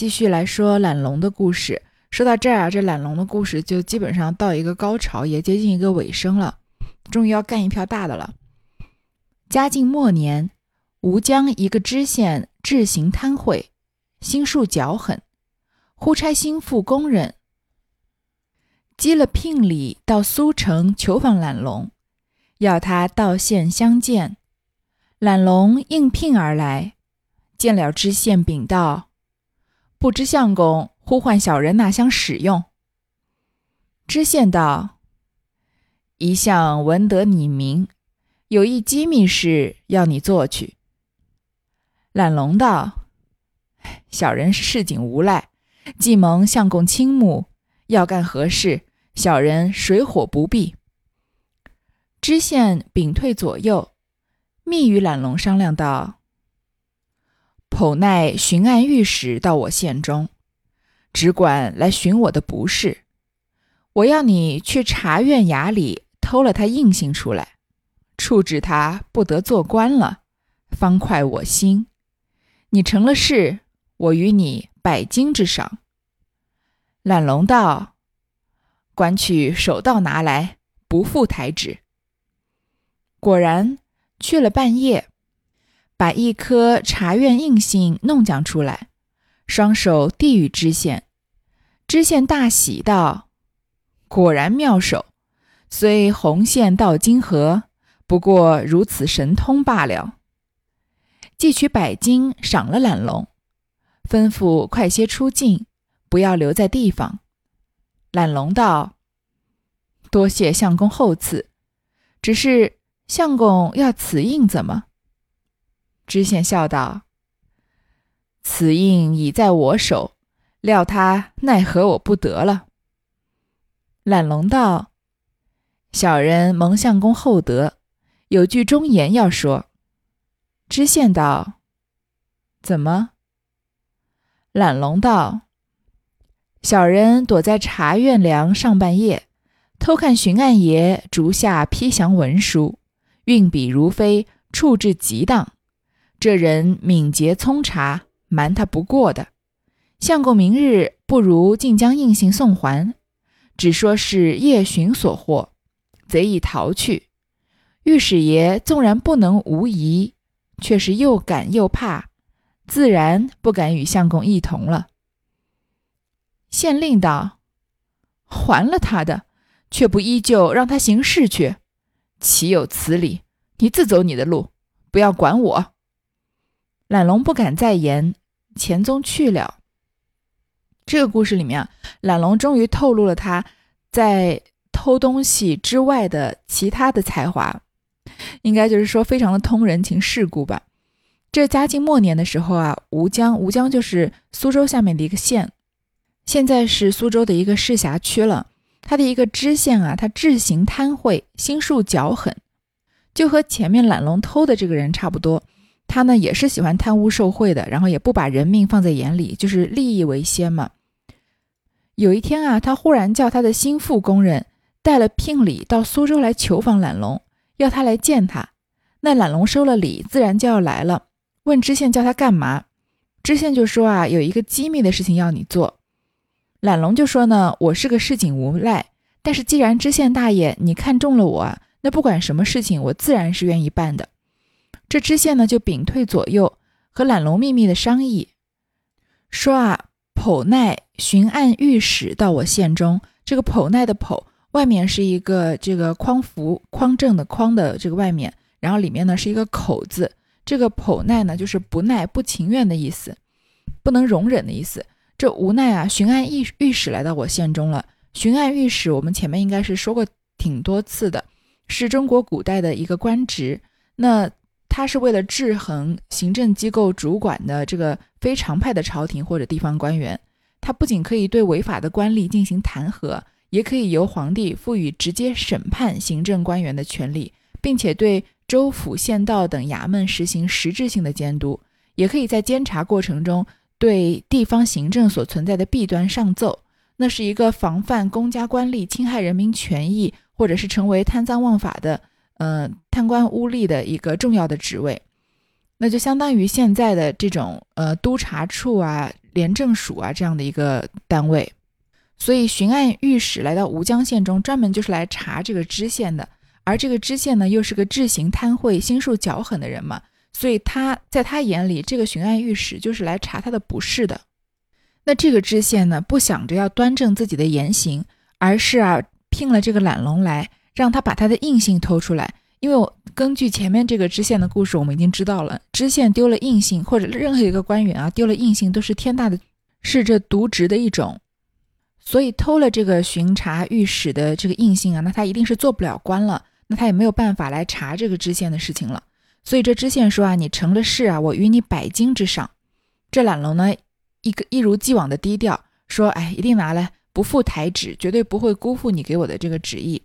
继续来说懒龙的故事。说到这儿啊，这懒龙的故事就基本上到一个高潮，也接近一个尾声了。终于要干一票大的了。嘉靖末年，吴江一个知县志行贪贿，心术狡狠，忽差心腹工人积了聘礼到苏城求访懒龙，要他到县相见。懒龙应聘而来，见了知县，禀道。不知相公呼唤小人哪厢使用？知县道：“一向闻得你名，有一机密事要你做去。”懒龙道：“小人是市井无赖，既蒙相公倾慕，要干何事，小人水火不避。”知县屏退左右，密与懒龙商量道。否奈巡按御史到我县中，只管来寻我的不是。我要你去查院衙里偷了他印信出来，处置他不得做官了，方快我心。你成了事，我与你百金之赏。懒龙道：“官去手到拿来，不负台旨。”果然去了半夜。把一颗茶院印信弄将出来，双手递与知县。知县大喜道：“果然妙手，虽红线到金河，不过如此神通罢了。”即取百金赏了懒龙，吩咐快些出境，不要留在地方。懒龙道：“多谢相公厚赐，只是相公要此印怎么？”知县笑道：“此印已在我手，料他奈何我不得了。”懒龙道：“小人蒙相公厚德，有句忠言要说。”知县道：“怎么？”懒龙道：“小人躲在茶院梁上半夜，偷看巡按爷竹下批降文书，运笔如飞，处置极当。”这人敏捷聪察，瞒他不过的。相公明日不如竟将印信送还，只说是夜巡所获，贼已逃去。御史爷纵然不能无疑，却是又赶又怕，自然不敢与相公一同了。县令道：“还了他的，却不依旧让他行事去，岂有此理？你自走你的路，不要管我。”懒龙不敢再言，钱宗去了。这个故事里面啊，懒龙终于透露了他在偷东西之外的其他的才华，应该就是说非常的通人情世故吧。这嘉靖末年的时候啊，吴江，吴江就是苏州下面的一个县，现在是苏州的一个市辖区了。他的一个知县啊，他智行贪贿，心术狡狠，就和前面懒龙偷的这个人差不多。他呢也是喜欢贪污受贿的，然后也不把人命放在眼里，就是利益为先嘛。有一天啊，他忽然叫他的心腹工人带了聘礼到苏州来求访懒龙，要他来见他。那懒龙收了礼，自然就要来了。问知县叫他干嘛？知县就说啊，有一个机密的事情要你做。懒龙就说呢，我是个市井无赖，但是既然知县大爷你看中了我，那不管什么事情，我自然是愿意办的。这知县呢，就屏退左右，和懒龙秘密的商议，说啊，剖奈巡按御史到我县中，这个剖奈的剖外面是一个这个匡扶匡正的匡的这个外面，然后里面呢是一个口字，这个剖奈呢就是不耐不情愿的意思，不能容忍的意思。这无奈啊，巡按御御史来到我县中了。巡按御史，我们前面应该是说过挺多次的，是中国古代的一个官职。那他是为了制衡行政机构主管的这个非常派的朝廷或者地方官员，他不仅可以对违法的官吏进行弹劾，也可以由皇帝赋予直接审判行政官员的权利，并且对州府县道等衙门实行实质性的监督，也可以在监察过程中对地方行政所存在的弊端上奏。那是一个防范公家官吏侵害人民权益，或者是成为贪赃枉法的。呃，贪官污吏的一个重要的职位，那就相当于现在的这种呃督察处啊，廉政署啊这样的一个单位。所以巡按御史来到吴江县中，专门就是来查这个知县的。而这个知县呢，又是个智行贪贿、心术较狠的人嘛，所以他在他眼里，这个巡按御史就是来查他的不是的。那这个知县呢，不想着要端正自己的言行，而是啊，聘了这个懒龙来，让他把他的印信偷出来。因为我根据前面这个知县的故事，我们已经知道了，知县丢了印信，或者任何一个官员啊丢了印信，都是天大的，是这渎职的一种。所以偷了这个巡查御史的这个印信啊，那他一定是做不了官了，那他也没有办法来查这个知县的事情了。所以这知县说啊，你成了事啊，我与你百金之赏。这懒龙呢，一个一如既往的低调，说哎，一定拿来，不负台旨，绝对不会辜负你给我的这个旨意。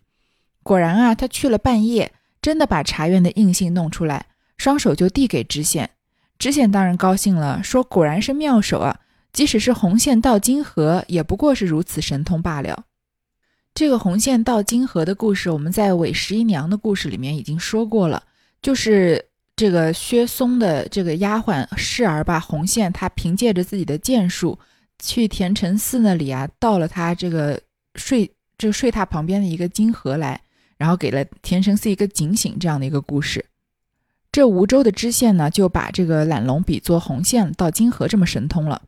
果然啊，他去了半夜。真的把茶院的印信弄出来，双手就递给知县。知县当然高兴了，说：“果然是妙手啊！即使是红线到金河，也不过是如此神通罢了。”这个红线到金河的故事，我们在韦十一娘的故事里面已经说过了，就是这个薛松的这个丫鬟侍儿吧红线，她凭借着自己的剑术，去田承嗣那里啊，到了他这个睡这个睡榻旁边的一个金河来。然后给了田承嗣一个警醒，这样的一个故事。这吴州的知县呢，就把这个懒龙比作红线到金河这么神通了。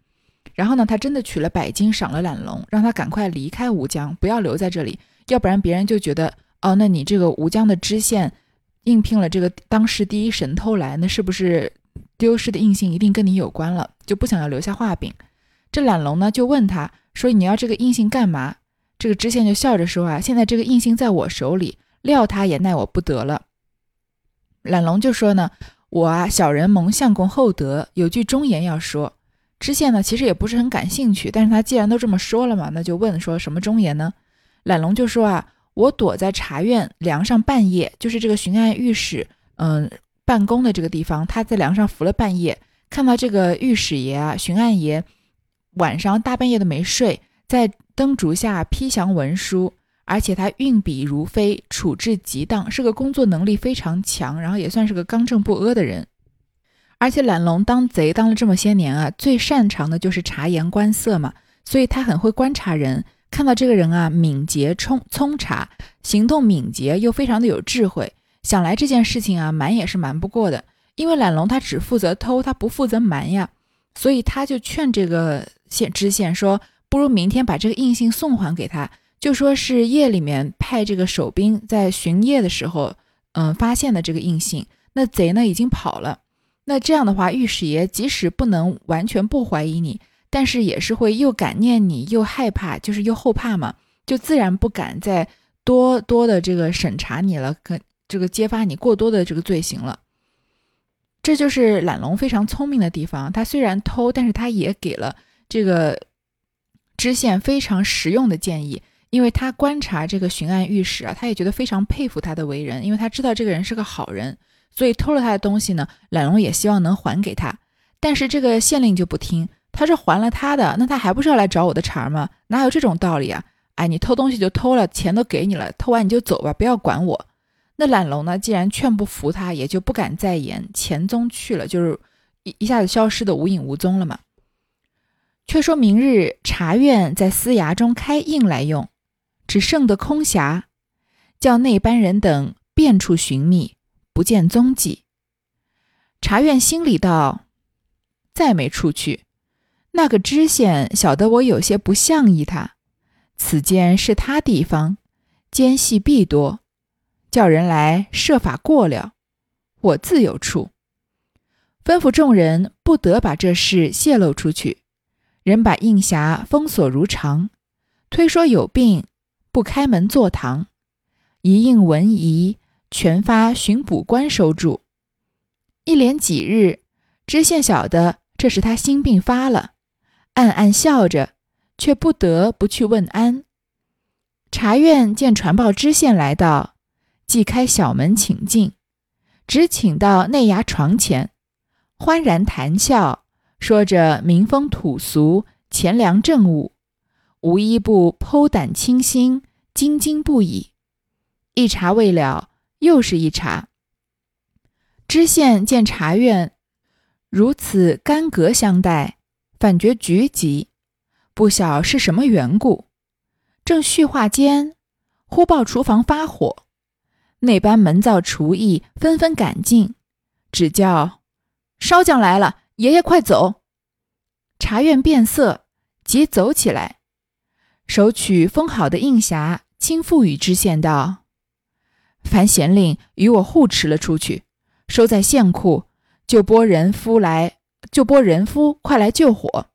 然后呢，他真的取了百金赏了懒龙，让他赶快离开吴江，不要留在这里，要不然别人就觉得哦，那你这个吴江的知县应聘了这个当时第一神偷来，那是不是丢失的印信一定跟你有关了？就不想要留下画饼。这懒龙呢，就问他说：“你要这个印信干嘛？”这个知县就笑着说：“啊，现在这个印信在我手里，料他也奈我不得了。”懒龙就说：“呢，我啊，小人蒙相公厚德，有句忠言要说。”知县呢，其实也不是很感兴趣，但是他既然都这么说了嘛，那就问说什么忠言呢？懒龙就说：“啊，我躲在茶院梁上半夜，就是这个巡按御史嗯办公的这个地方，他在梁上伏了半夜，看到这个御史爷啊、巡按爷晚上大半夜的没睡，在。”灯烛下批详文书，而且他运笔如飞，处置极当，是个工作能力非常强，然后也算是个刚正不阿的人。而且懒龙当贼当了这么些年啊，最擅长的就是察言观色嘛，所以他很会观察人，看到这个人啊敏捷聪聪察，行动敏捷又非常的有智慧，想来这件事情啊瞒也是瞒不过的，因为懒龙他只负责偷，他不负责瞒呀，所以他就劝这个县知县说。不如明天把这个印信送还给他，就说是夜里面派这个守兵在巡夜的时候，嗯，发现的这个印信。那贼呢已经跑了。那这样的话，御史爷即使不能完全不怀疑你，但是也是会又感念你，又害怕，就是又后怕嘛，就自然不敢再多多的这个审查你了，可这个揭发你过多的这个罪行了。这就是懒龙非常聪明的地方。他虽然偷，但是他也给了这个。知县非常实用的建议，因为他观察这个巡按御史啊，他也觉得非常佩服他的为人，因为他知道这个人是个好人，所以偷了他的东西呢，懒龙也希望能还给他。但是这个县令就不听，他是还了他的，那他还不是要来找我的茬吗？哪有这种道理啊？哎，你偷东西就偷了，钱都给你了，偷完你就走吧，不要管我。那懒龙呢，既然劝不服他，也就不敢再言，钱踪去了，就是一一下子消失的无影无踪了嘛。却说明日茶院在司衙中开印来用，只剩得空匣，叫那班人等遍处寻觅，不见踪迹。茶院心里道：再没出去，那个知县晓得我有些不像意他，此间是他地方，奸细必多，叫人来设法过了，我自有处。吩咐众人不得把这事泄露出去。人把印匣封锁如常，推说有病，不开门坐堂。一应文仪，全发巡捕官收住。一连几日，知县晓得这是他心病发了，暗暗笑着，却不得不去问安。茶院见传报知县来到，即开小门请进，只请到内衙床前，欢然谈笑。说着民风土俗、钱粮政务，无一不剖胆倾心、津津不已。一茶未了，又是一茶。知县见茶院如此干戈相待，反觉局急，不晓是什么缘故。正叙话间，忽报厨房发火，那班门灶厨艺纷纷赶进，只叫烧匠来了，爷爷快走！茶院变色，即走起来，手取封好的印匣，轻付与知县道：“凡贤令与我护持了出去，收在县库，就拨人夫来，就拨人夫快来救火。”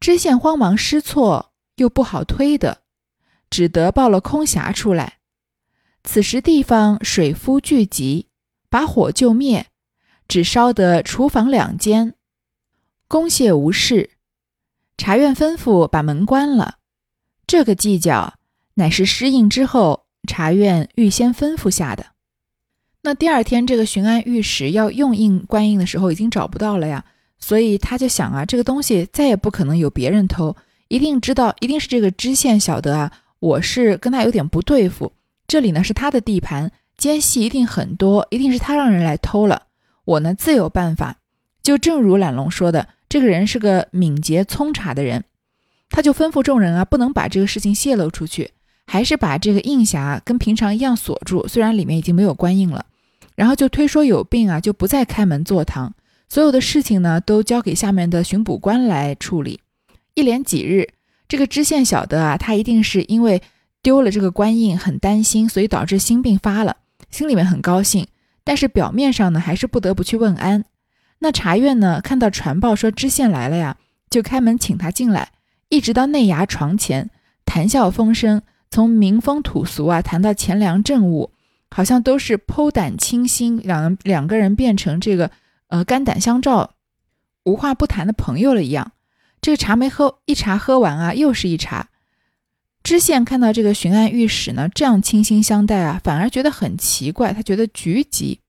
知县慌忙失措，又不好推的，只得抱了空匣出来。此时地方水夫聚集，把火救灭，只烧得厨房两间。公谢无事，茶院吩咐把门关了。这个计较乃是失印之后，茶院预先吩咐下的。那第二天，这个巡按御史要用印官印的时候，已经找不到了呀，所以他就想啊，这个东西再也不可能有别人偷，一定知道，一定是这个知县晓得啊，我是跟他有点不对付，这里呢是他的地盘，奸细一定很多，一定是他让人来偷了，我呢自有办法。就正如懒龙说的。这个人是个敏捷聪察的人，他就吩咐众人啊，不能把这个事情泄露出去，还是把这个印匣跟平常一样锁住，虽然里面已经没有官印了。然后就推说有病啊，就不再开门坐堂，所有的事情呢都交给下面的巡捕官来处理。一连几日，这个知县晓得啊，他一定是因为丢了这个官印，很担心，所以导致心病发了，心里面很高兴，但是表面上呢，还是不得不去问安。那茶院呢？看到传报说知县来了呀，就开门请他进来，一直到内衙床前，谈笑风生，从民风土俗啊谈到钱粮政务，好像都是剖胆倾心，两两个人变成这个呃肝胆相照、无话不谈的朋友了一样。这个茶没喝一茶喝完啊，又是一茶。知县看到这个巡按御史呢这样倾心相待啊，反而觉得很奇怪，他觉得局急。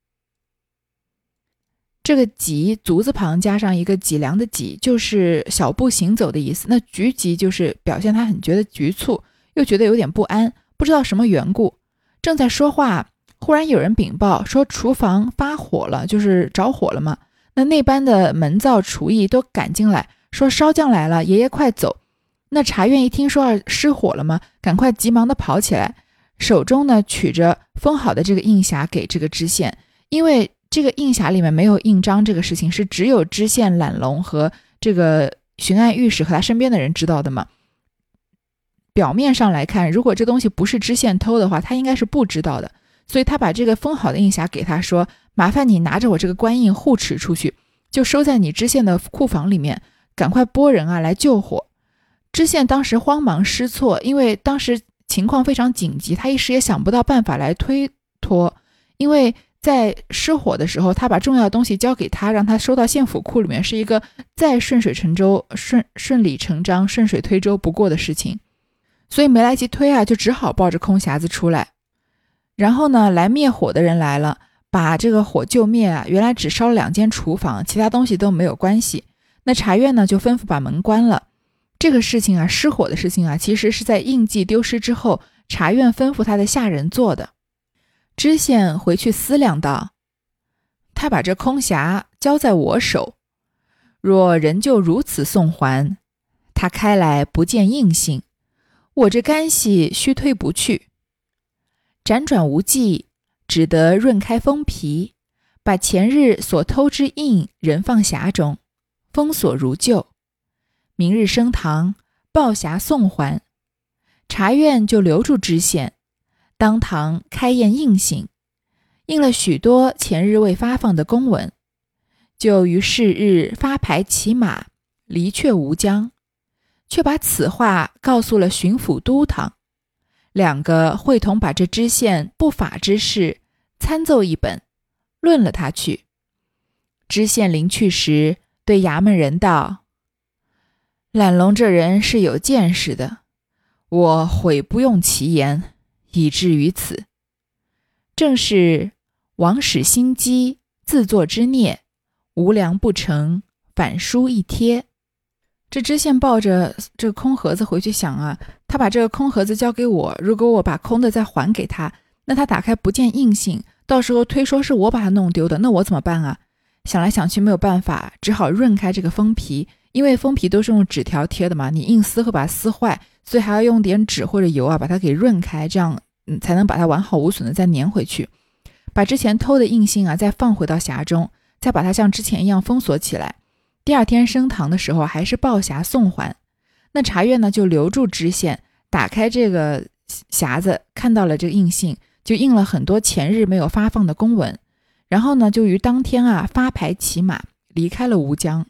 这个“急”足字旁加上一个脊梁的“脊”，就是小步行走的意思。那“局急”就是表现他很觉得局促，又觉得有点不安，不知道什么缘故。正在说话，忽然有人禀报说厨房发火了，就是着火了嘛。那那班的门灶厨艺都赶进来，说烧匠来了，爷爷快走。那茶院一听说失火了嘛，赶快急忙的跑起来，手中呢取着封好的这个印匣给这个知县，因为。这个印匣里面没有印章，这个事情是只有知县懒龙和这个巡按御史和他身边的人知道的嘛？表面上来看，如果这东西不是知县偷的话，他应该是不知道的。所以他把这个封好的印匣给他说：“麻烦你拿着我这个官印护持出去，就收在你知县的库房里面，赶快拨人啊来救火。”知县当时慌忙失措，因为当时情况非常紧急，他一时也想不到办法来推脱，因为。在失火的时候，他把重要东西交给他，让他收到县府库里面，是一个再顺水成舟、顺顺理成章、顺水推舟不过的事情，所以没来及推啊，就只好抱着空匣子出来。然后呢，来灭火的人来了，把这个火救灭啊。原来只烧了两间厨房，其他东西都没有关系。那茶院呢，就吩咐把门关了。这个事情啊，失火的事情啊，其实是在印记丢失之后，茶院吩咐他的下人做的。知县回去思量道：“他把这空匣交在我手，若仍旧如此送还，他开来不见印信，我这干系须推不去。辗转无计，只得润开封皮，把前日所偷之印仍放匣中，封锁如旧。明日升堂报匣送还，查院就留住知县。”当堂开宴应行，印了许多前日未发放的公文，就于是日发牌骑马离却吴江，却把此话告诉了巡抚都堂，两个会同把这知县不法之事参奏一本，论了他去。知县临去时，对衙门人道：“懒龙这人是有见识的，我悔不用其言。”以至于此，正是王使心机，自作之孽，无良不成，反书一贴。这知县抱着这空盒子回去想啊，他把这个空盒子交给我，如果我把空的再还给他，那他打开不见印信，到时候推说是我把它弄丢的，那我怎么办啊？想来想去没有办法，只好润开这个封皮，因为封皮都是用纸条贴的嘛，你硬撕会把它撕坏，所以还要用点纸或者油啊把它给润开，这样嗯才能把它完好无损的再粘回去。把之前偷的印信啊再放回到匣中，再把它像之前一样封锁起来。第二天升堂的时候还是报匣送还。那查阅呢就留住知县，打开这个匣子，看到了这个印信，就印了很多前日没有发放的公文。然后呢就于当天啊发牌骑马离开了吴江。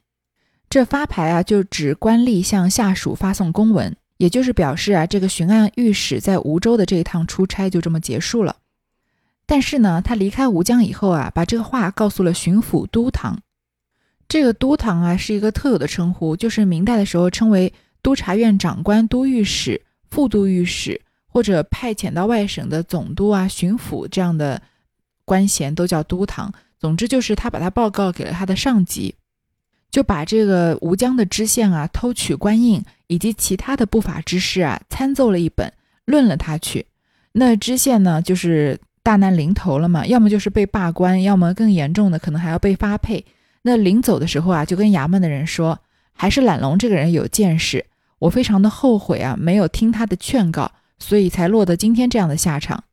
这发牌啊，就指官吏向下属发送公文，也就是表示啊，这个巡按御史在梧州的这一趟出差就这么结束了。但是呢，他离开吴江以后啊，把这个话告诉了巡抚都堂。这个都堂啊，是一个特有的称呼，就是明代的时候称为督察院长官、都御史、副都御史，或者派遣到外省的总督啊、巡抚这样的官衔都叫都堂。总之就是他把他报告给了他的上级。就把这个吴江的知县啊偷取官印以及其他的不法之事啊参奏了一本，论了他去。那知县呢就是大难临头了嘛，要么就是被罢官，要么更严重的可能还要被发配。那临走的时候啊，就跟衙门的人说，还是懒龙这个人有见识，我非常的后悔啊，没有听他的劝告，所以才落得今天这样的下场。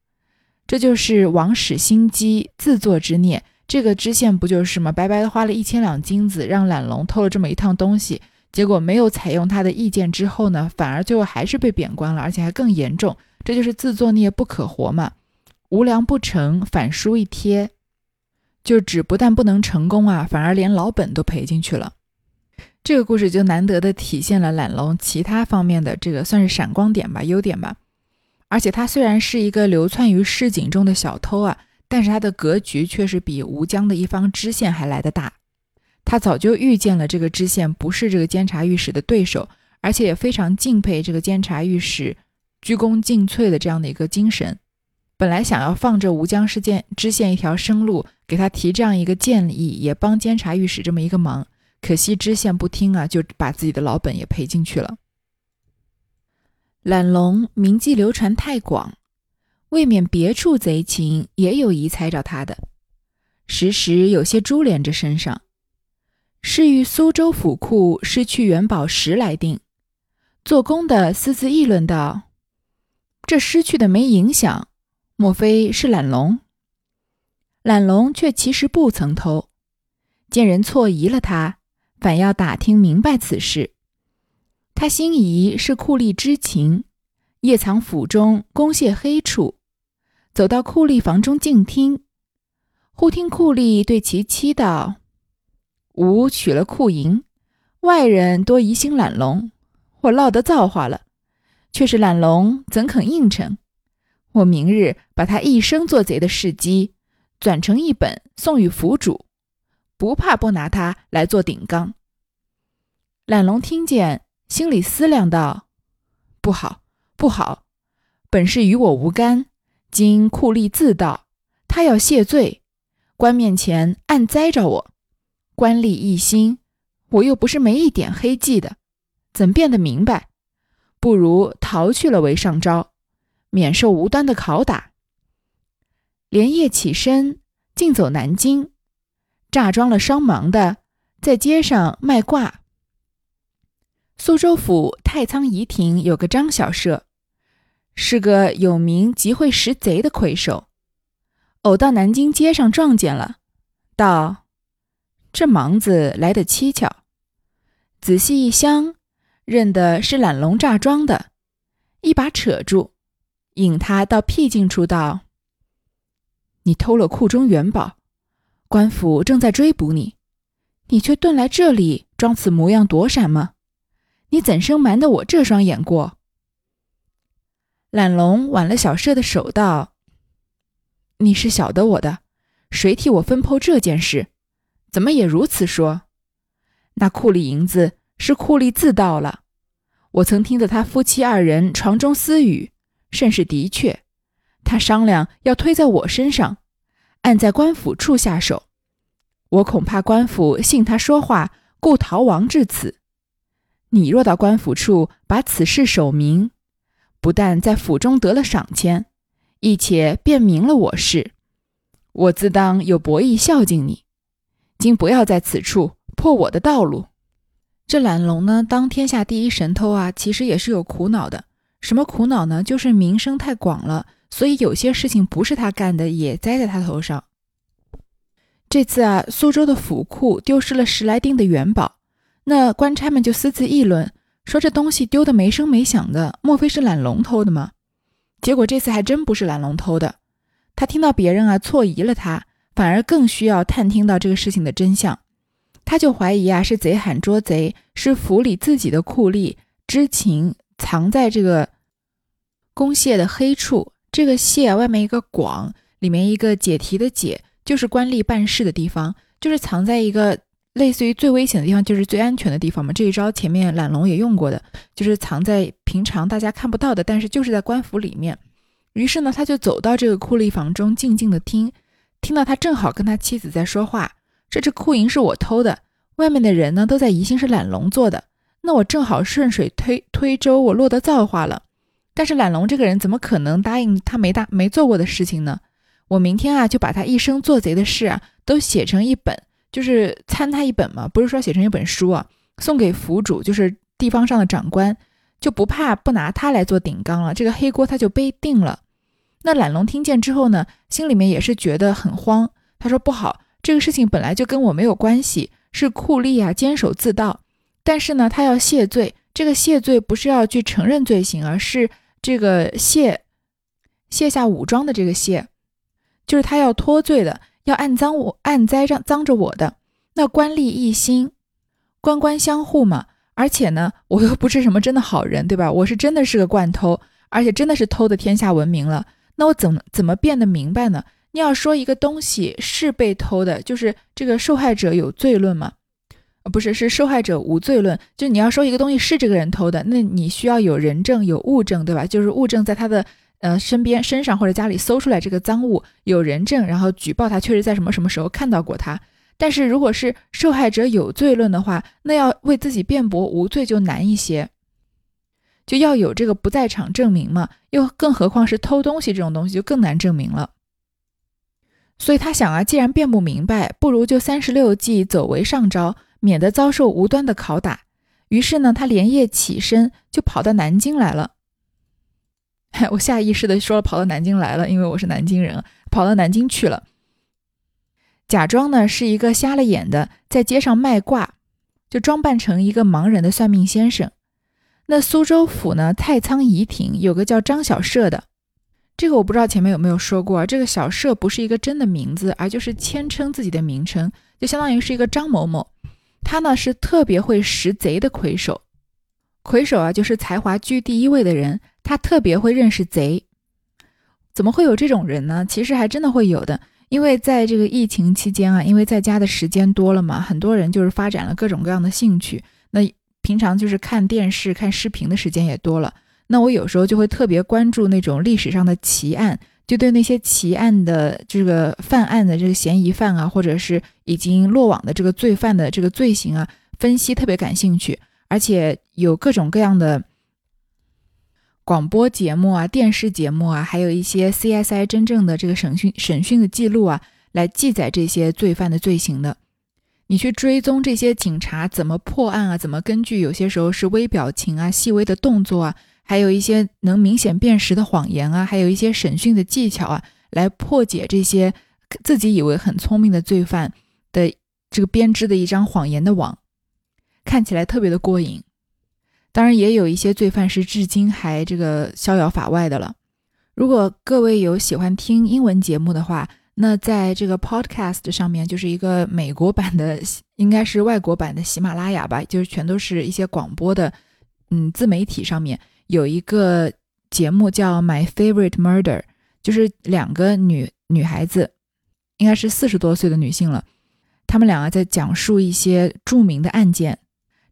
这就是王使心机，自作之孽。这个知县不就是吗？白白的花了一千两金子，让懒龙偷了这么一趟东西，结果没有采用他的意见之后呢，反而最后还是被贬官了，而且还更严重。这就是自作孽不可活嘛！无良不成，反书一贴，就只不但不能成功啊，反而连老本都赔进去了。这个故事就难得的体现了懒龙其他方面的这个算是闪光点吧，优点吧。而且他虽然是一个流窜于市井中的小偷啊。但是他的格局却是比吴江的一方知县还来得大，他早就预见了这个知县不是这个监察御史的对手，而且也非常敬佩这个监察御史鞠躬尽瘁的这样的一个精神。本来想要放这吴江事件知县一条生路，给他提这样一个建议，也帮监察御史这么一个忙，可惜知县不听啊，就把自己的老本也赔进去了。懒龙名迹流传太广。未免别处贼情也有疑猜着他的，时时有些株连着身上。是与苏州府库失去元宝石来定。做工的私自议论道：“这失去的没影响，莫非是懒龙？懒龙却其实不曾偷。见人错疑了他，反要打听明白此事。他心疑是酷吏知情，夜藏府中攻泄黑处。”走到库吏房中静听，忽听库吏对其妻道：“吾娶了库银，外人多疑心懒龙，我落得造化了。却是懒龙怎肯应承？我明日把他一生做贼的事迹转成一本，送与府主，不怕不拿他来做顶缸。”懒龙听见，心里思量道：“不好，不好，本是与我无干。”今酷吏自道，他要谢罪，官面前暗栽着我，官吏一心，我又不是没一点黑迹的，怎变得明白？不如逃去了为上招，免受无端的拷打。连夜起身，径走南京，诈装了双盲的，在街上卖卦。苏州府太仓仪亭有个张小舍。是个有名极会识贼的魁首，偶到南京街上撞见了，道：“这盲子来得蹊跷。”仔细一相，认得是懒龙诈装的，一把扯住，引他到僻静处道：“你偷了库中元宝，官府正在追捕你，你却遁来这里装此模样躲闪吗？你怎生瞒得我这双眼过？”懒龙挽了小舍的手，道：“你是晓得我的，谁替我分剖这件事？怎么也如此说？那库里银子是库里自盗了。我曾听得他夫妻二人床中私语，甚是的确。他商量要推在我身上，按在官府处下手。我恐怕官府信他说话，故逃亡至此。你若到官府处把此事守明。”不但在府中得了赏钱，亦且便明了我事，我自当有博义孝敬你。今不要在此处破我的道路。这懒龙呢，当天下第一神偷啊，其实也是有苦恼的。什么苦恼呢？就是名声太广了，所以有些事情不是他干的，也栽在他头上。这次啊，苏州的府库丢失了十来锭的元宝，那官差们就私自议论，说这东西丢的没声没响的，莫非是懒龙偷的吗？结果这次还真不是懒龙偷的，他听到别人啊错疑了他，反而更需要探听到这个事情的真相。他就怀疑啊，是贼喊捉贼，是府里自己的酷吏知情藏在这个公廨的黑处。这个廨外面一个广，里面一个解题的解，就是官吏办事的地方，就是藏在一个类似于最危险的地方，就是最安全的地方嘛。这一招前面懒龙也用过的，就是藏在平常大家看不到的，但是就是在官府里面。于是呢，他就走到这个酷吏房中，静静的听，听到他正好跟他妻子在说话。这只库银是我偷的，外面的人呢都在疑心是懒龙做的，那我正好顺水推推舟，我落得造化了。但是懒龙这个人怎么可能答应他没大没做过的事情呢？我明天啊就把他一生做贼的事啊都写成一本，就是参他一本嘛，不是说写成一本书啊，送给府主，就是地方上的长官，就不怕不拿他来做顶缸了，这个黑锅他就背定了。那懒龙听见之后呢，心里面也是觉得很慌，他说不好。这个事情本来就跟我没有关系，是库吏啊监守自盗。但是呢，他要谢罪，这个谢罪不是要去承认罪行，而是这个卸卸下武装的这个卸，就是他要脱罪的，要暗赃我暗栽着赃着我的。那官吏一心，官官相护嘛。而且呢，我又不是什么真的好人，对吧？我是真的是个惯偷，而且真的是偷的天下闻名了。那我怎么怎么变得明白呢？你要说一个东西是被偷的，就是这个受害者有罪论吗？不是，是受害者无罪论。就你要说一个东西是这个人偷的，那你需要有人证、有物证，对吧？就是物证在他的呃身边、身上或者家里搜出来这个赃物，有人证，然后举报他确实在什么什么时候看到过他。但是如果是受害者有罪论的话，那要为自己辩驳无罪就难一些，就要有这个不在场证明嘛。又更何况是偷东西这种东西，就更难证明了。所以他想啊，既然辩不明白，不如就三十六计，走为上招，免得遭受无端的拷打。于是呢，他连夜起身，就跑到南京来了。我下意识的说了跑到南京来了，因为我是南京人，跑到南京去了。假装呢是一个瞎了眼的，在街上卖卦，就装扮成一个盲人的算命先生。那苏州府呢，太仓仪亭有个叫张小舍的。这个我不知道前面有没有说过，这个小舍不是一个真的名字，而就是谦称自己的名称，就相当于是一个张某某。他呢是特别会识贼的魁首，魁首啊就是才华居第一位的人，他特别会认识贼。怎么会有这种人呢？其实还真的会有的，因为在这个疫情期间啊，因为在家的时间多了嘛，很多人就是发展了各种各样的兴趣，那平常就是看电视、看视频的时间也多了。那我有时候就会特别关注那种历史上的奇案，就对那些奇案的这个犯案的这个嫌疑犯啊，或者是已经落网的这个罪犯的这个罪行啊，分析特别感兴趣，而且有各种各样的广播节目啊、电视节目啊，还有一些 CSI 真正的这个审讯审讯的记录啊，来记载这些罪犯的罪行的。你去追踪这些警察怎么破案啊，怎么根据有些时候是微表情啊、细微的动作啊。还有一些能明显辨识的谎言啊，还有一些审讯的技巧啊，来破解这些自己以为很聪明的罪犯的这个编织的一张谎言的网，看起来特别的过瘾。当然，也有一些罪犯是至今还这个逍遥法外的了。如果各位有喜欢听英文节目的话，那在这个 Podcast 上面就是一个美国版的，应该是外国版的喜马拉雅吧，就是全都是一些广播的，嗯，自媒体上面。有一个节目叫《My Favorite Murder》，就是两个女女孩子，应该是四十多岁的女性了。她们两个在讲述一些著名的案件。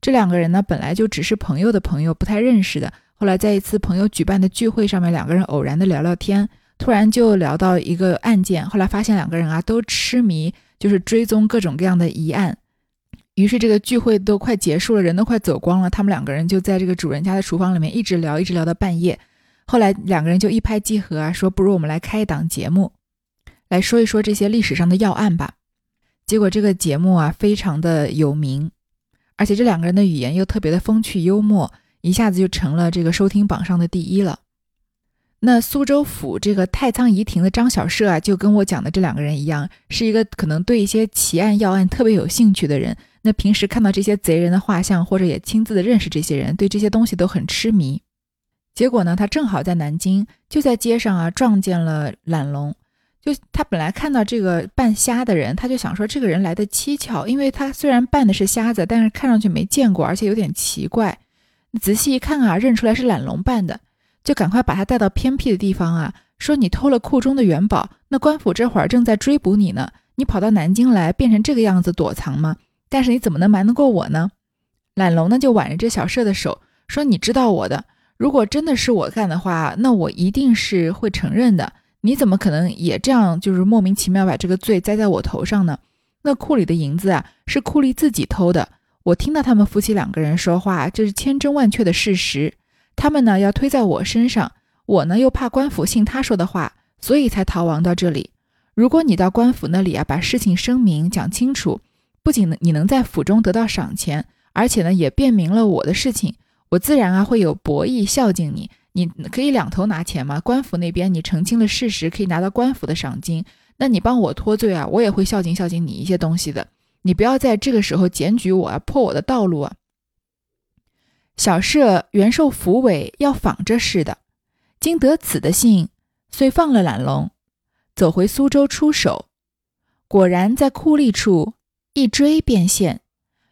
这两个人呢，本来就只是朋友的朋友，不太认识的。后来在一次朋友举办的聚会上面，两个人偶然的聊聊天，突然就聊到一个案件。后来发现两个人啊，都痴迷，就是追踪各种各样的疑案。于是这个聚会都快结束了，人都快走光了。他们两个人就在这个主人家的厨房里面一直聊，一直聊到半夜。后来两个人就一拍即合啊，说不如我们来开一档节目，来说一说这些历史上的要案吧。结果这个节目啊非常的有名，而且这两个人的语言又特别的风趣幽默，一下子就成了这个收听榜上的第一了。那苏州府这个太仓仪亭的张小舍啊，就跟我讲的这两个人一样，是一个可能对一些奇案要案特别有兴趣的人。那平时看到这些贼人的画像，或者也亲自的认识这些人，对这些东西都很痴迷。结果呢，他正好在南京，就在街上啊撞见了懒龙。就他本来看到这个扮瞎的人，他就想说这个人来的蹊跷，因为他虽然扮的是瞎子，但是看上去没见过，而且有点奇怪。仔细一看啊，认出来是懒龙扮的。就赶快把他带到偏僻的地方啊！说你偷了库中的元宝，那官府这会儿正在追捕你呢。你跑到南京来，变成这个样子躲藏吗？但是你怎么能瞒得过我呢？懒龙呢就挽着这小舍的手说：“你知道我的，如果真的是我干的话，那我一定是会承认的。你怎么可能也这样，就是莫名其妙把这个罪栽在我头上呢？那库里的银子啊，是库里自己偷的。我听到他们夫妻两个人说话，这是千真万确的事实。”他们呢要推在我身上，我呢又怕官府信他说的话，所以才逃亡到这里。如果你到官府那里啊，把事情声明讲清楚，不仅能你能在府中得到赏钱，而且呢也辨明了我的事情，我自然啊会有博弈孝敬你。你可以两头拿钱嘛，官府那边你澄清了事实，可以拿到官府的赏金，那你帮我脱罪啊，我也会孝敬孝敬你一些东西的。你不要在这个时候检举我啊，破我的道路啊。小舍原受府委要访这事的，经得此的信，遂放了懒龙，走回苏州出手。果然在库吏处一追便现，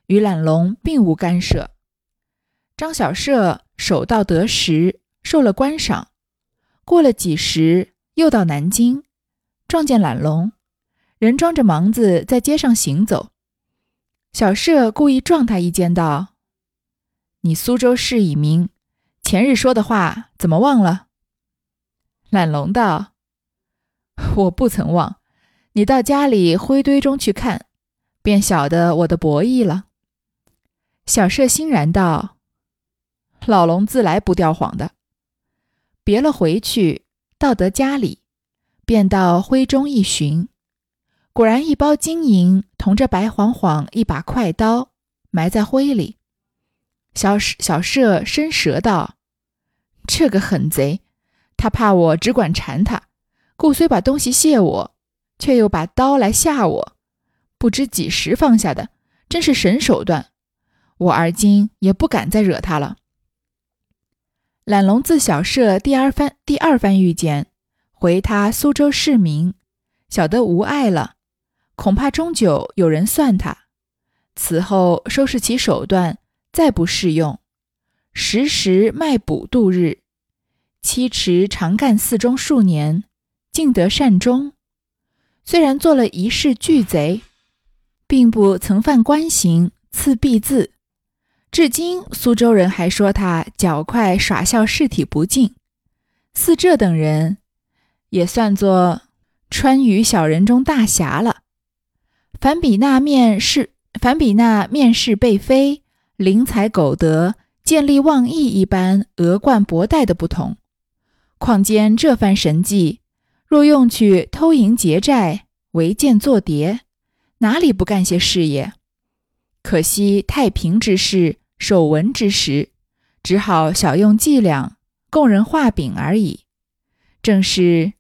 与懒龙并无干涉。张小舍守到得时，受了官赏。过了几时，又到南京，撞见懒龙，人装着盲子在街上行走。小舍故意撞他一肩，道。你苏州市已明，前日说的话怎么忘了？懒龙道：“ 我不曾忘，你到家里灰堆中去看，便晓得我的博弈了。”小舍欣然道：“老龙自来不掉谎的。”别了回去，到得家里，便到灰中一寻，果然一包金银同着白晃晃一把快刀埋在灰里。小小舍伸舌道：“这个狠贼，他怕我只管缠他，故虽把东西谢我，却又把刀来吓我，不知几时放下的，真是神手段。我而今也不敢再惹他了。”懒龙自小舍第二番第二番遇见，回他苏州市民，晓得无碍了，恐怕终久有人算他，此后收拾其手段。再不适用，时时卖卜度日，七持长干寺中数年，竟得善终。虽然做了一世巨贼，并不曾犯官刑，赐币字。至今苏州人还说他脚快耍笑，事体不敬。似这等人，也算作川渝小人中大侠了。反比那面试，反比那面试被飞。灵才苟得、见利忘义一般额冠博带的不同，况兼这番神迹，若用去偷营劫寨、围建作谍，哪里不干些事业？可惜太平之事、守文之时，只好小用伎俩，供人画饼而已。正是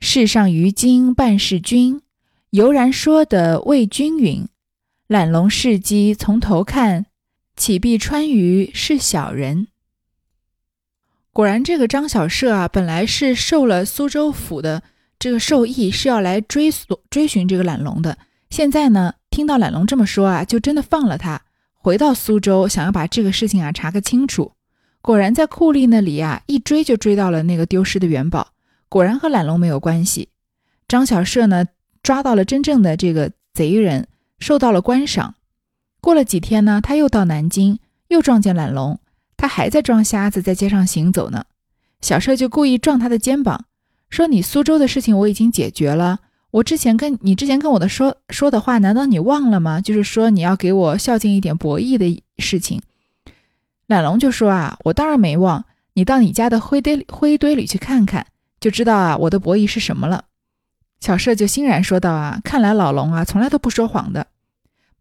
世上于今办事君，犹然说的魏均匀。懒龙事迹从头看。岂必川渝是小人。果然，这个张小舍啊，本来是受了苏州府的这个授意，是要来追索追寻这个懒龙的。现在呢，听到懒龙这么说啊，就真的放了他，回到苏州，想要把这个事情啊查个清楚。果然，在库吏那里啊，一追就追到了那个丢失的元宝，果然和懒龙没有关系。张小舍呢，抓到了真正的这个贼人，受到了观赏。过了几天呢，他又到南京，又撞见懒龙，他还在装瞎子，在街上行走呢。小舍就故意撞他的肩膀，说：“你苏州的事情我已经解决了，我之前跟你之前跟我的说说的话，难道你忘了吗？就是说你要给我孝敬一点博弈的事情。”懒龙就说：“啊，我当然没忘，你到你家的灰堆灰堆里去看看，就知道啊我的博弈是什么了。”小舍就欣然说道：“啊，看来老龙啊从来都不说谎的。”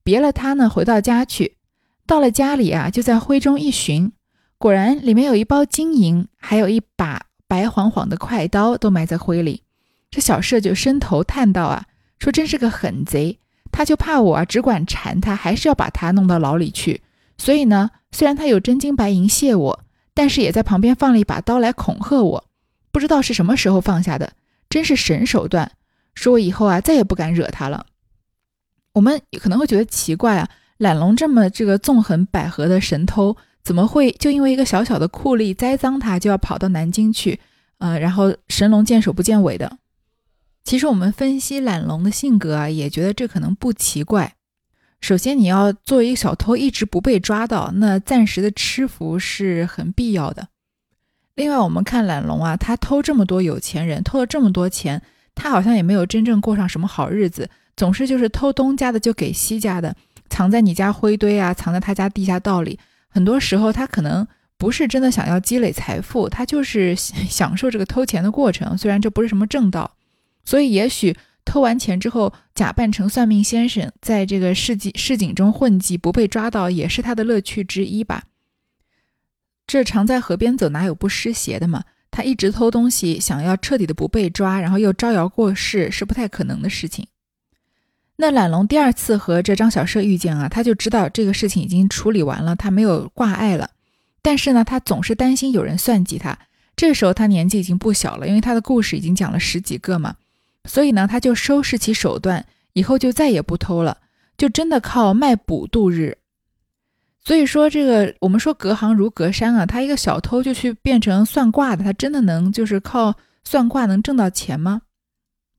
别了他呢，回到家去，到了家里啊，就在灰中一寻，果然里面有一包金银，还有一把白晃晃的快刀，都埋在灰里。这小舍就伸头探道啊，说真是个狠贼，他就怕我啊，只管缠他，还是要把他弄到牢里去。所以呢，虽然他有真金白银谢我，但是也在旁边放了一把刀来恐吓我，不知道是什么时候放下的，真是神手段。说我以后啊，再也不敢惹他了。我们可能会觉得奇怪啊，懒龙这么这个纵横捭阖的神偷，怎么会就因为一个小小的酷吏栽赃他，就要跑到南京去？呃，然后神龙见首不见尾的。其实我们分析懒龙的性格啊，也觉得这可能不奇怪。首先，你要作为一个小偷一直不被抓到，那暂时的吃服是很必要的。另外，我们看懒龙啊，他偷这么多有钱人，偷了这么多钱，他好像也没有真正过上什么好日子，总是就是偷东家的就给西家的，藏在你家灰堆啊，藏在他家地下道里。很多时候，他可能不是真的想要积累财富，他就是享受这个偷钱的过程。虽然这不是什么正道。所以，也许偷完钱之后，假扮成算命先生，在这个市井市井中混迹，不被抓到，也是他的乐趣之一吧。这常在河边走，哪有不湿鞋的嘛？他一直偷东西，想要彻底的不被抓，然后又招摇过市，是不太可能的事情。那懒龙第二次和这张小舍遇见啊，他就知道这个事情已经处理完了，他没有挂碍了。但是呢，他总是担心有人算计他。这时候他年纪已经不小了，因为他的故事已经讲了十几个嘛。所以呢，他就收拾起手段，以后就再也不偷了，就真的靠卖卜度日。所以说，这个我们说隔行如隔山啊，他一个小偷就去变成算卦的，他真的能就是靠算卦能挣到钱吗？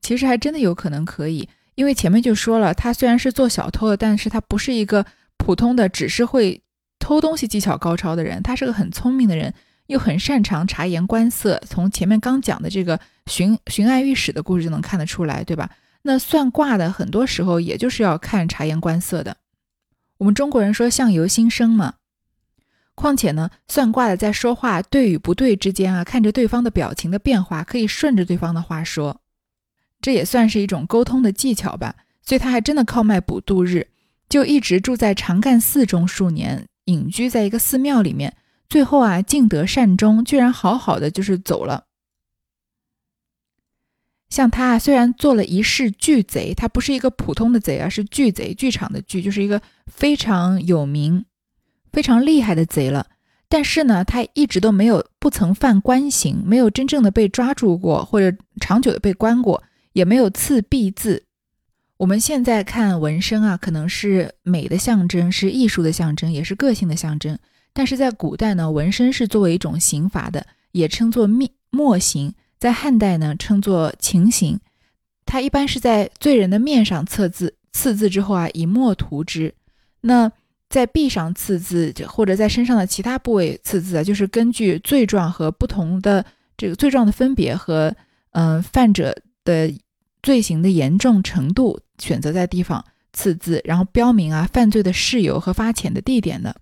其实还真的有可能可以，因为前面就说了，他虽然是做小偷的，但是他不是一个普通的只是会偷东西技巧高超的人，他是个很聪明的人。又很擅长察言观色，从前面刚讲的这个寻寻爱御史的故事就能看得出来，对吧？那算卦的很多时候也就是要看察言观色的。我们中国人说相由心生嘛，况且呢，算卦的在说话对与不对之间啊，看着对方的表情的变化，可以顺着对方的话说，这也算是一种沟通的技巧吧。所以他还真的靠卖卜度日，就一直住在长干寺中数年，隐居在一个寺庙里面。最后啊，尽得善终，居然好好的就是走了。像他啊，虽然做了一世巨贼，他不是一个普通的贼啊，是巨贼，剧场的剧，就是一个非常有名、非常厉害的贼了。但是呢，他一直都没有不曾犯官刑，没有真正的被抓住过，或者长久的被关过，也没有刺毙字。我们现在看纹身啊，可能是美的象征，是艺术的象征，也是个性的象征。但是在古代呢，纹身是作为一种刑罚的，也称作密墨刑。在汉代呢，称作情刑。它一般是在罪人的面上刺字，刺字之后啊，以墨涂之。那在臂上刺字，或者在身上的其他部位刺字啊，就是根据罪状和不同的这个罪状的分别和嗯犯者的罪行的严重程度，选择在地方刺字，然后标明啊犯罪的事由和发遣的地点的。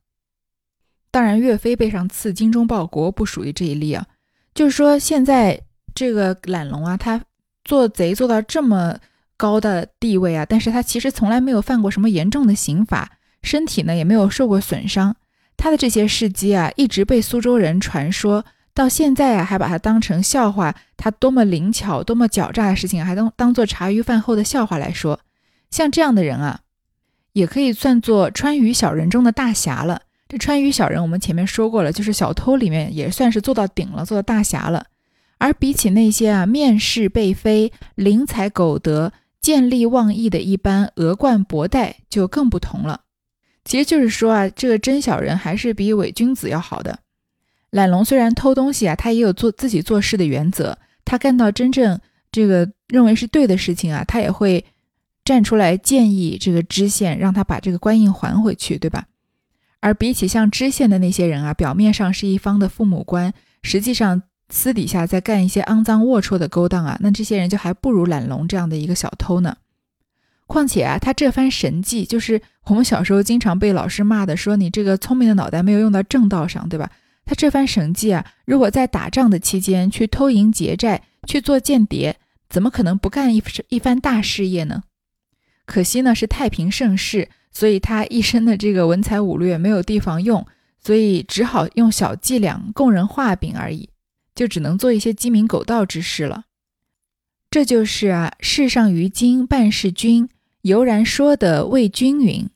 当然，岳飞背上刺精忠报国不属于这一例啊。就是说，现在这个懒龙啊，他做贼做到这么高的地位啊，但是他其实从来没有犯过什么严重的刑法，身体呢也没有受过损伤。他的这些事迹啊，一直被苏州人传说，到现在啊，还把他当成笑话。他多么灵巧、多么狡诈的事情，还当当做茶余饭后的笑话来说。像这样的人啊，也可以算作川渝小人中的大侠了。这川渝小人，我们前面说过了，就是小偷里面也算是做到顶了，做到大侠了。而比起那些啊面试被非、灵才苟得、见利忘义的一般额冠博带，就更不同了。其实就是说啊，这个真小人还是比伪君子要好的。懒龙虽然偷东西啊，他也有做自己做事的原则。他干到真正这个认为是对的事情啊，他也会站出来建议这个知县，让他把这个官印还回去，对吧？而比起像知县的那些人啊，表面上是一方的父母官，实际上私底下在干一些肮脏龌龊的勾当啊，那这些人就还不如懒龙这样的一个小偷呢。况且啊，他这番神计，就是我们小时候经常被老师骂的，说你这个聪明的脑袋没有用到正道上，对吧？他这番神计啊，如果在打仗的期间去偷营劫寨，去做间谍，怎么可能不干一一番大事业呢？可惜呢，是太平盛世。所以他一身的这个文才武略没有地方用，所以只好用小伎俩供人画饼而已，就只能做一些鸡鸣狗盗之事了。这就是啊，世上于今半是君，悠然说的魏君云。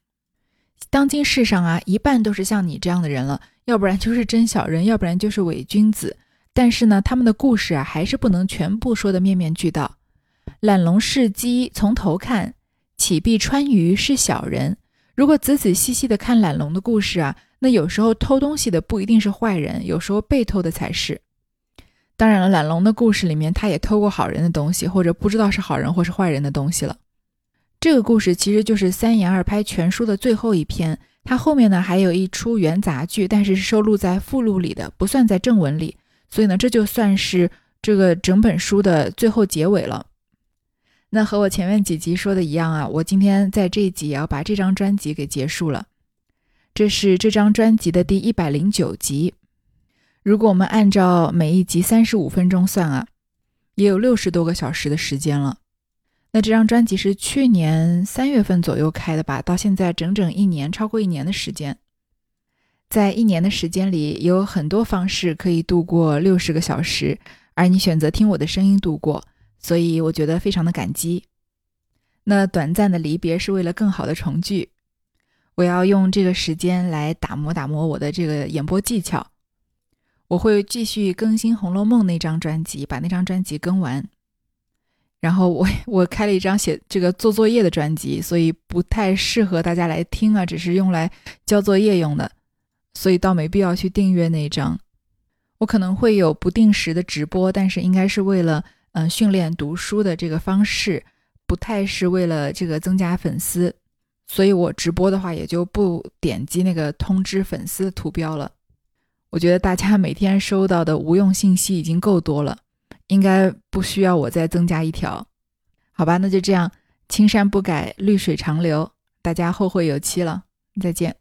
当今世上啊，一半都是像你这样的人了，要不然就是真小人，要不然就是伪君子。但是呢，他们的故事啊，还是不能全部说的面面俱到。懒龙是鸡从头看，启必川渝是小人。如果仔仔细细的看懒龙的故事啊，那有时候偷东西的不一定是坏人，有时候被偷的才是。当然了，懒龙的故事里面，他也偷过好人的东西，或者不知道是好人或是坏人的东西了。这个故事其实就是三言二拍全书的最后一篇，它后面呢还有一出元杂剧，但是是收录在附录里的，不算在正文里。所以呢，这就算是这个整本书的最后结尾了。那和我前面几集说的一样啊，我今天在这一集也要把这张专辑给结束了。这是这张专辑的第一百零九集。如果我们按照每一集三十五分钟算啊，也有六十多个小时的时间了。那这张专辑是去年三月份左右开的吧？到现在整整一年，超过一年的时间。在一年的时间里，有很多方式可以度过六十个小时，而你选择听我的声音度过，所以我觉得非常的感激。那短暂的离别是为了更好的重聚，我要用这个时间来打磨打磨我的这个演播技巧。我会继续更新《红楼梦》那张专辑，把那张专辑更完。然后我 我开了一张写这个做作业的专辑，所以不太适合大家来听啊，只是用来交作业用的，所以倒没必要去订阅那张。我可能会有不定时的直播，但是应该是为了嗯训练读书的这个方式，不太是为了这个增加粉丝，所以我直播的话也就不点击那个通知粉丝图标了。我觉得大家每天收到的无用信息已经够多了，应该不需要我再增加一条，好吧？那就这样，青山不改，绿水长流，大家后会有期了，再见。